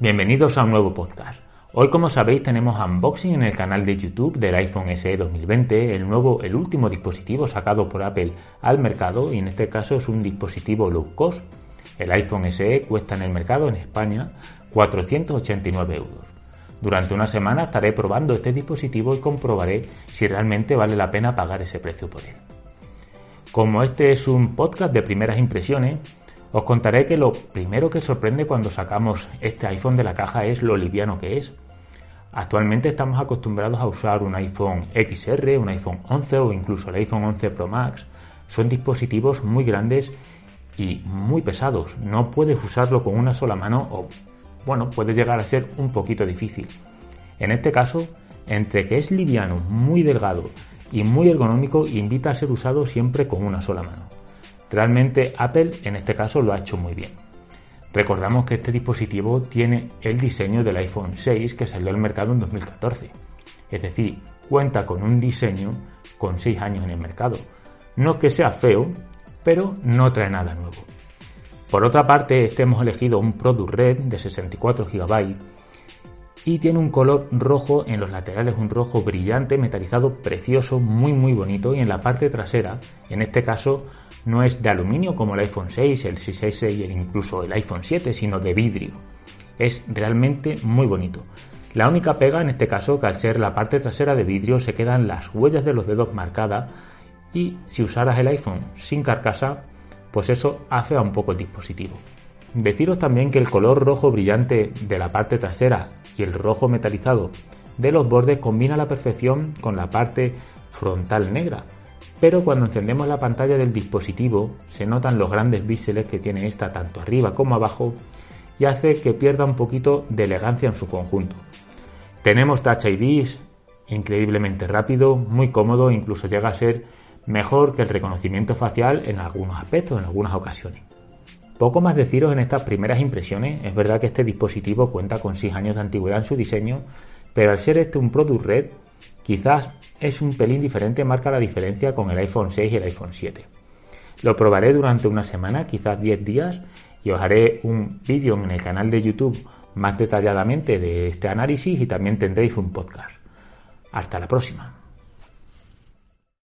Bienvenidos a un nuevo podcast. Hoy, como sabéis, tenemos unboxing en el canal de YouTube del iPhone SE 2020, el nuevo, el último dispositivo sacado por Apple al mercado y en este caso es un dispositivo low cost. El iPhone SE cuesta en el mercado en España 489 euros. Durante una semana estaré probando este dispositivo y comprobaré si realmente vale la pena pagar ese precio por él. Como este es un podcast de primeras impresiones, os contaré que lo primero que sorprende cuando sacamos este iPhone de la caja es lo liviano que es. Actualmente estamos acostumbrados a usar un iPhone XR, un iPhone 11 o incluso el iPhone 11 Pro Max. Son dispositivos muy grandes y muy pesados. No puedes usarlo con una sola mano o, bueno, puede llegar a ser un poquito difícil. En este caso, entre que es liviano, muy delgado y muy ergonómico, invita a ser usado siempre con una sola mano. Realmente Apple en este caso lo ha hecho muy bien. Recordamos que este dispositivo tiene el diseño del iPhone 6 que salió al mercado en 2014. Es decir, cuenta con un diseño con 6 años en el mercado. No es que sea feo, pero no trae nada nuevo. Por otra parte, este hemos elegido un Product Red de 64 GB y tiene un color rojo en los laterales, un rojo brillante, metalizado, precioso, muy muy bonito y en la parte trasera, en este caso no es de aluminio como el iPhone 6, el 6 y incluso el iPhone 7, sino de vidrio. Es realmente muy bonito. La única pega en este caso que al ser la parte trasera de vidrio se quedan las huellas de los dedos marcadas y si usaras el iPhone sin carcasa, pues eso hace un poco el dispositivo. Deciros también que el color rojo brillante de la parte trasera y el rojo metalizado de los bordes combina a la perfección con la parte frontal negra, pero cuando encendemos la pantalla del dispositivo se notan los grandes píxeles que tiene esta tanto arriba como abajo y hace que pierda un poquito de elegancia en su conjunto. Tenemos Touch ID increíblemente rápido, muy cómodo, incluso llega a ser mejor que el reconocimiento facial en algunos aspectos, en algunas ocasiones. Poco más deciros en estas primeras impresiones, es verdad que este dispositivo cuenta con 6 años de antigüedad en su diseño, pero al ser este un Product Red, quizás es un pelín diferente, marca la diferencia con el iPhone 6 y el iPhone 7. Lo probaré durante una semana, quizás 10 días, y os haré un vídeo en el canal de YouTube más detalladamente de este análisis y también tendréis un podcast. Hasta la próxima.